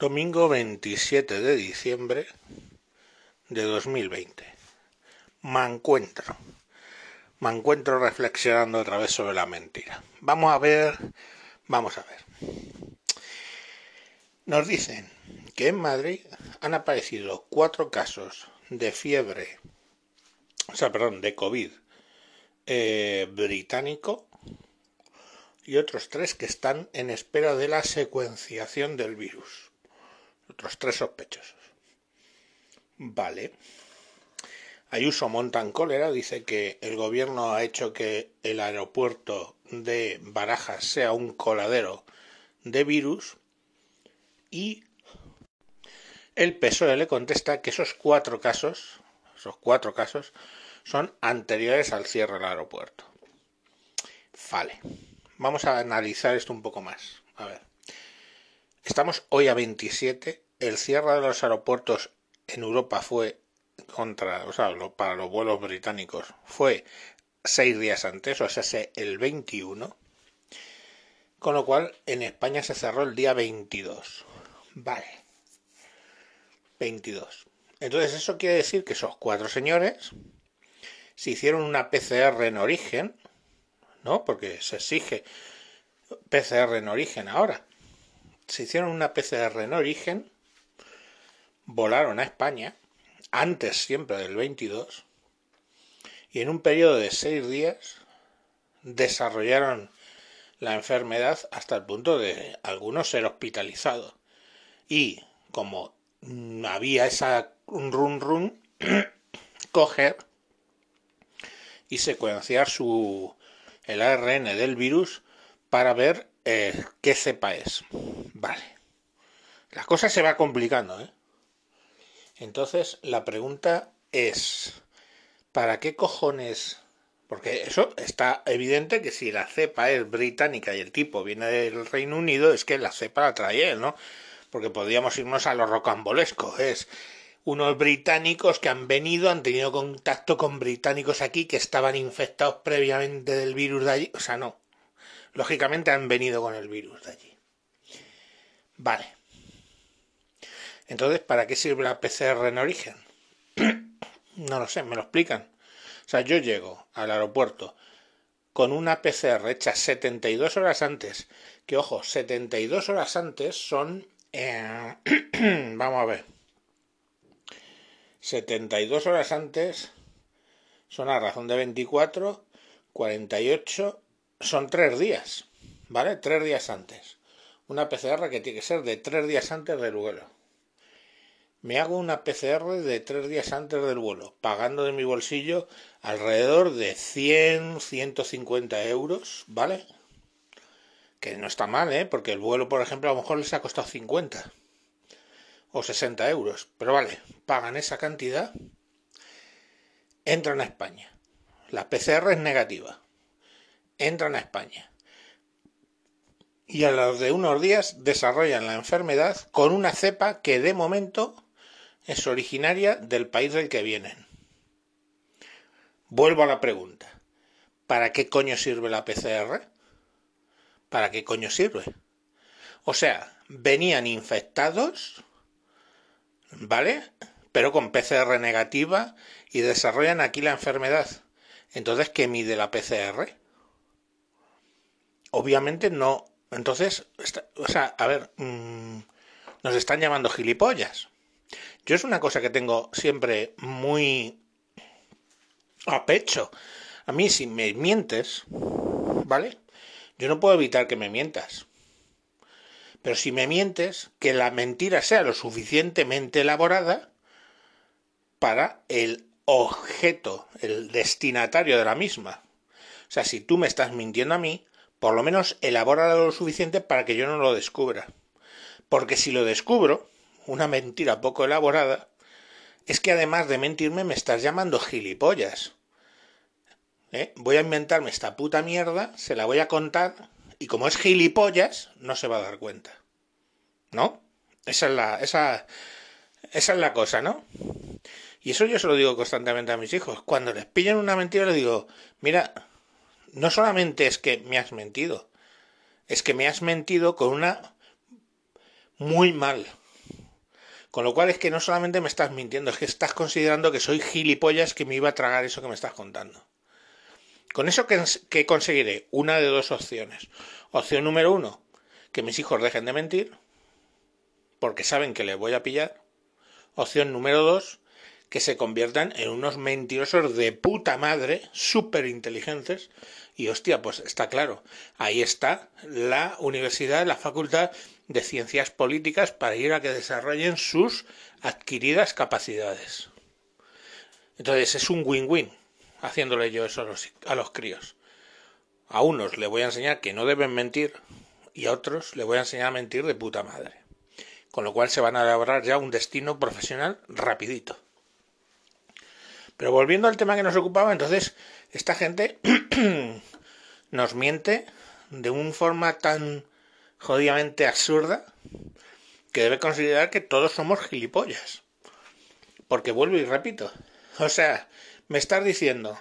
Domingo 27 de diciembre de 2020. Me encuentro. Me encuentro reflexionando otra vez sobre la mentira. Vamos a ver. Vamos a ver. Nos dicen que en Madrid han aparecido cuatro casos de fiebre, o sea, perdón, de COVID eh, británico y otros tres que están en espera de la secuenciación del virus otros tres sospechosos. Vale. Ayuso Montan Cólera dice que el gobierno ha hecho que el aeropuerto de Barajas sea un coladero de virus y el PSOE le contesta que esos cuatro casos, esos cuatro casos, son anteriores al cierre del aeropuerto. Vale. Vamos a analizar esto un poco más. A ver. Estamos hoy a 27. El cierre de los aeropuertos en Europa fue contra, o sea, para los vuelos británicos fue seis días antes, o sea, el 21. Con lo cual, en España se cerró el día 22. Vale. 22. Entonces, eso quiere decir que esos cuatro señores se hicieron una PCR en origen, ¿no? Porque se exige PCR en origen ahora se hicieron una PCR en origen, volaron a España, antes siempre del 22, y en un periodo de seis días desarrollaron la enfermedad hasta el punto de algunos ser hospitalizados. Y como había esa run run, coger y secuenciar su el ARN del virus para ver eh, qué cepa es. Vale. La cosa se va complicando, ¿eh? Entonces, la pregunta es, ¿para qué cojones? Porque eso está evidente que si la cepa es británica y el tipo viene del Reino Unido, es que la cepa la trae él, ¿no? Porque podríamos irnos a lo rocambolesco. Es unos británicos que han venido, han tenido contacto con británicos aquí que estaban infectados previamente del virus de allí. O sea, no. Lógicamente han venido con el virus de allí. Vale. Entonces, ¿para qué sirve la PCR en origen? no lo sé, me lo explican. O sea, yo llego al aeropuerto con una PCR hecha 72 horas antes, que ojo, 72 horas antes son... Eh, vamos a ver. 72 horas antes son a razón de 24, 48 son tres días, ¿vale? Tres días antes. Una PCR que tiene que ser de tres días antes del vuelo. Me hago una PCR de tres días antes del vuelo, pagando de mi bolsillo alrededor de 100, 150 euros, ¿vale? Que no está mal, ¿eh? Porque el vuelo, por ejemplo, a lo mejor les ha costado 50 o 60 euros. Pero vale, pagan esa cantidad, entran a España. La PCR es negativa entran a España. Y a los de unos días desarrollan la enfermedad con una cepa que de momento es originaria del país del que vienen. Vuelvo a la pregunta. ¿Para qué coño sirve la PCR? ¿Para qué coño sirve? O sea, venían infectados, ¿vale? Pero con PCR negativa y desarrollan aquí la enfermedad. Entonces, ¿qué mide la PCR? obviamente no. Entonces, o sea, a ver, mm, nos están llamando gilipollas. Yo es una cosa que tengo siempre muy a pecho. A mí si me mientes, ¿vale? Yo no puedo evitar que me mientas. Pero si me mientes, que la mentira sea lo suficientemente elaborada para el objeto, el destinatario de la misma. O sea, si tú me estás mintiendo a mí, por lo menos elabora lo suficiente para que yo no lo descubra. Porque si lo descubro, una mentira poco elaborada, es que además de mentirme me estás llamando gilipollas. ¿Eh? Voy a inventarme esta puta mierda, se la voy a contar, y como es gilipollas, no se va a dar cuenta. ¿No? Esa es la, esa, esa es la cosa, ¿no? Y eso yo se lo digo constantemente a mis hijos. Cuando les pillan una mentira, les digo, mira, no solamente es que me has mentido, es que me has mentido con una muy mal, Con lo cual es que no solamente me estás mintiendo, es que estás considerando que soy gilipollas que me iba a tragar eso que me estás contando. Con eso, ¿qué, conseguiré? Una de dos opciones. Opción número uno, que mis hijos dejen de mentir, porque saben que les voy a pillar. Opción número dos, que se conviertan en unos mentirosos de puta madre, súper inteligentes. Y hostia, pues está claro, ahí está la universidad, la facultad de ciencias políticas para ir a que desarrollen sus adquiridas capacidades. Entonces es un win-win haciéndole yo eso a los, a los críos. A unos le voy a enseñar que no deben mentir y a otros le voy a enseñar a mentir de puta madre. Con lo cual se van a elaborar ya un destino profesional rapidito. Pero volviendo al tema que nos ocupaba, entonces esta gente nos miente de una forma tan jodidamente absurda que debe considerar que todos somos gilipollas. Porque vuelvo y repito. O sea, me estás diciendo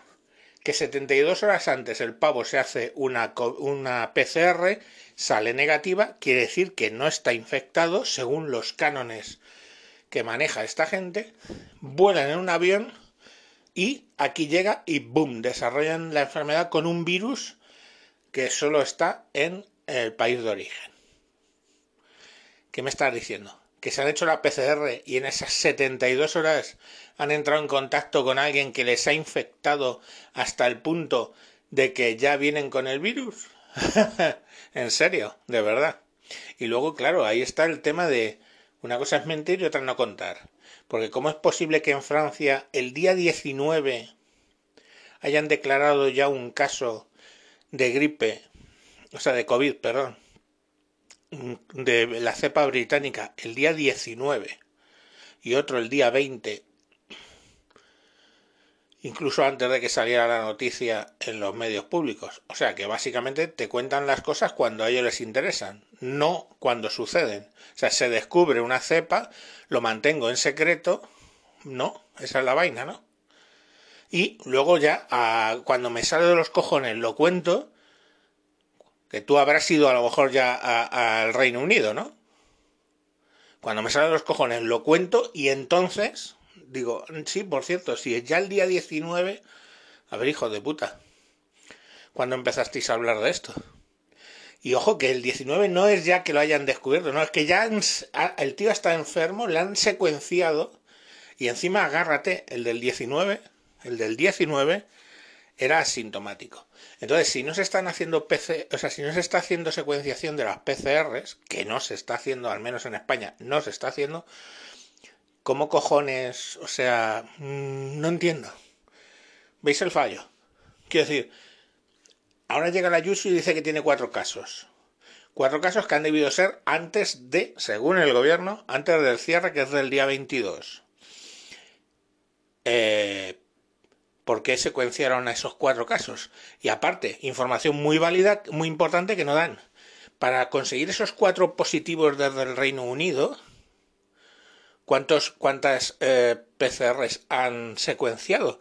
que 72 horas antes el pavo se hace una, una PCR, sale negativa, quiere decir que no está infectado según los cánones que maneja esta gente, vuelan en un avión y aquí llega y boom, desarrollan la enfermedad con un virus que solo está en el país de origen. ¿Qué me estás diciendo? Que se han hecho la PCR y en esas 72 horas han entrado en contacto con alguien que les ha infectado hasta el punto de que ya vienen con el virus. en serio, de verdad. Y luego, claro, ahí está el tema de una cosa es mentir y otra no contar. Porque ¿cómo es posible que en Francia el día 19 hayan declarado ya un caso de gripe, o sea, de COVID, perdón, de la cepa británica el día 19 y otro el día 20 incluso antes de que saliera la noticia en los medios públicos. O sea que básicamente te cuentan las cosas cuando a ellos les interesan, no cuando suceden. O sea, se descubre una cepa, lo mantengo en secreto, no, esa es la vaina, ¿no? Y luego ya, cuando me sale de los cojones, lo cuento, que tú habrás ido a lo mejor ya al Reino Unido, ¿no? Cuando me sale de los cojones, lo cuento y entonces digo, sí, por cierto, si es ya el día 19, a ver, hijo de puta, ¿cuándo empezasteis a hablar de esto? Y ojo que el 19 no es ya que lo hayan descubierto, no, es que ya el tío está enfermo, le han secuenciado y encima agárrate, el del 19, el del 19 era asintomático. Entonces, si no se están haciendo PC, o sea, si no se está haciendo secuenciación de las PCRs, que no se está haciendo, al menos en España, no se está haciendo, ¿Cómo cojones? O sea, mm, no entiendo. ¿Veis el fallo? Quiero decir, ahora llega la Yusu y dice que tiene cuatro casos. Cuatro casos que han debido ser antes de, según el gobierno, antes del cierre, que es del día 22. Eh, ¿Por qué secuenciaron a esos cuatro casos? Y aparte, información muy válida, muy importante que no dan. Para conseguir esos cuatro positivos desde el Reino Unido, ¿Cuántos, ¿Cuántas eh, PCRs han secuenciado?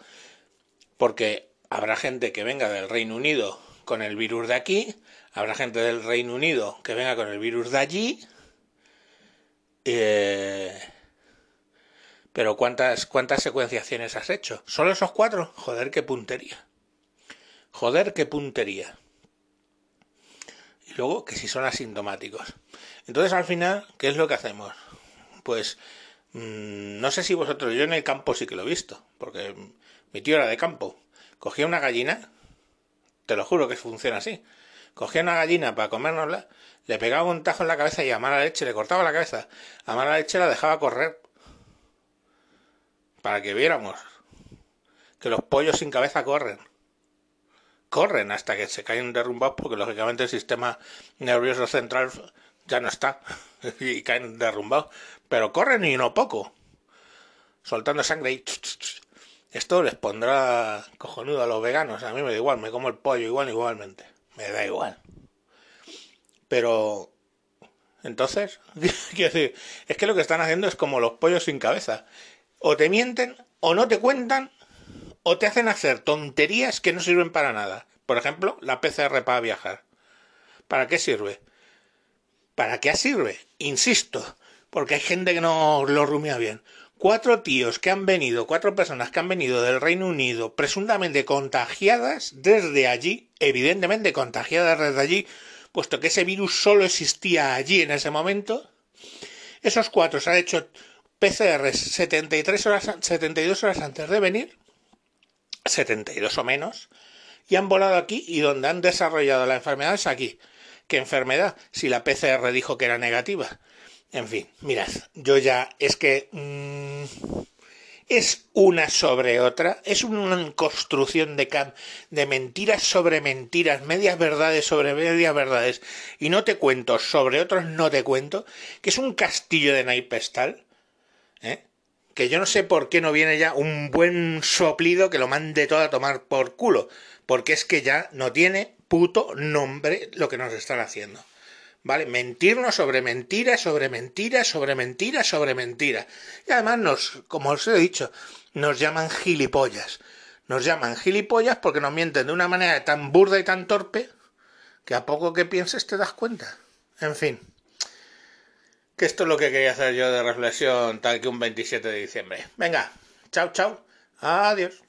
Porque habrá gente que venga del Reino Unido con el virus de aquí, habrá gente del Reino Unido que venga con el virus de allí. Eh, pero ¿cuántas, ¿cuántas secuenciaciones has hecho? ¿Solo esos cuatro? Joder, qué puntería. Joder, qué puntería. Y luego que si son asintomáticos. Entonces al final, ¿qué es lo que hacemos? Pues no sé si vosotros, yo en el campo sí que lo he visto, porque mi tío era de campo. Cogía una gallina, te lo juro que funciona así. Cogía una gallina para comérnosla, le pegaba un tajo en la cabeza y a mala leche le cortaba la cabeza. A mala leche la dejaba correr. Para que viéramos que los pollos sin cabeza corren. Corren hasta que se caen derrumbados porque lógicamente el sistema nervioso central ya no está y caen derrumbados pero corren y no poco, soltando sangre y... Esto les pondrá cojonudo a los veganos, a mí me da igual, me como el pollo igual igualmente, me da igual. Pero... Entonces, quiero decir, es que lo que están haciendo es como los pollos sin cabeza. O te mienten, o no te cuentan, o te hacen hacer tonterías que no sirven para nada. Por ejemplo, la PCR para viajar. ¿Para qué sirve? ¿Para qué sirve? Insisto, porque hay gente que no lo rumea bien. Cuatro tíos que han venido, cuatro personas que han venido del Reino Unido, presuntamente contagiadas desde allí, evidentemente contagiadas desde allí, puesto que ese virus solo existía allí en ese momento. Esos cuatro se han hecho PCR 73 horas, 72 horas antes de venir, 72 o menos, y han volado aquí y donde han desarrollado la enfermedad es aquí. ¿Qué enfermedad? Si la PCR dijo que era negativa. En fin, mirad, yo ya es que mmm, es una sobre otra, es una construcción de, de mentiras sobre mentiras, medias verdades sobre medias verdades, y no te cuento sobre otros no te cuento, que es un castillo de naipestal, ¿eh? que yo no sé por qué no viene ya un buen soplido que lo mande todo a tomar por culo, porque es que ya no tiene puto nombre lo que nos están haciendo. ¿Vale? Mentirnos sobre mentiras, sobre mentiras, sobre mentiras, sobre mentiras. Y además nos, como os he dicho, nos llaman gilipollas. Nos llaman gilipollas porque nos mienten de una manera tan burda y tan torpe que a poco que pienses te das cuenta. En fin. Que esto es lo que quería hacer yo de reflexión tal que un 27 de diciembre. Venga, chao, chao. Adiós.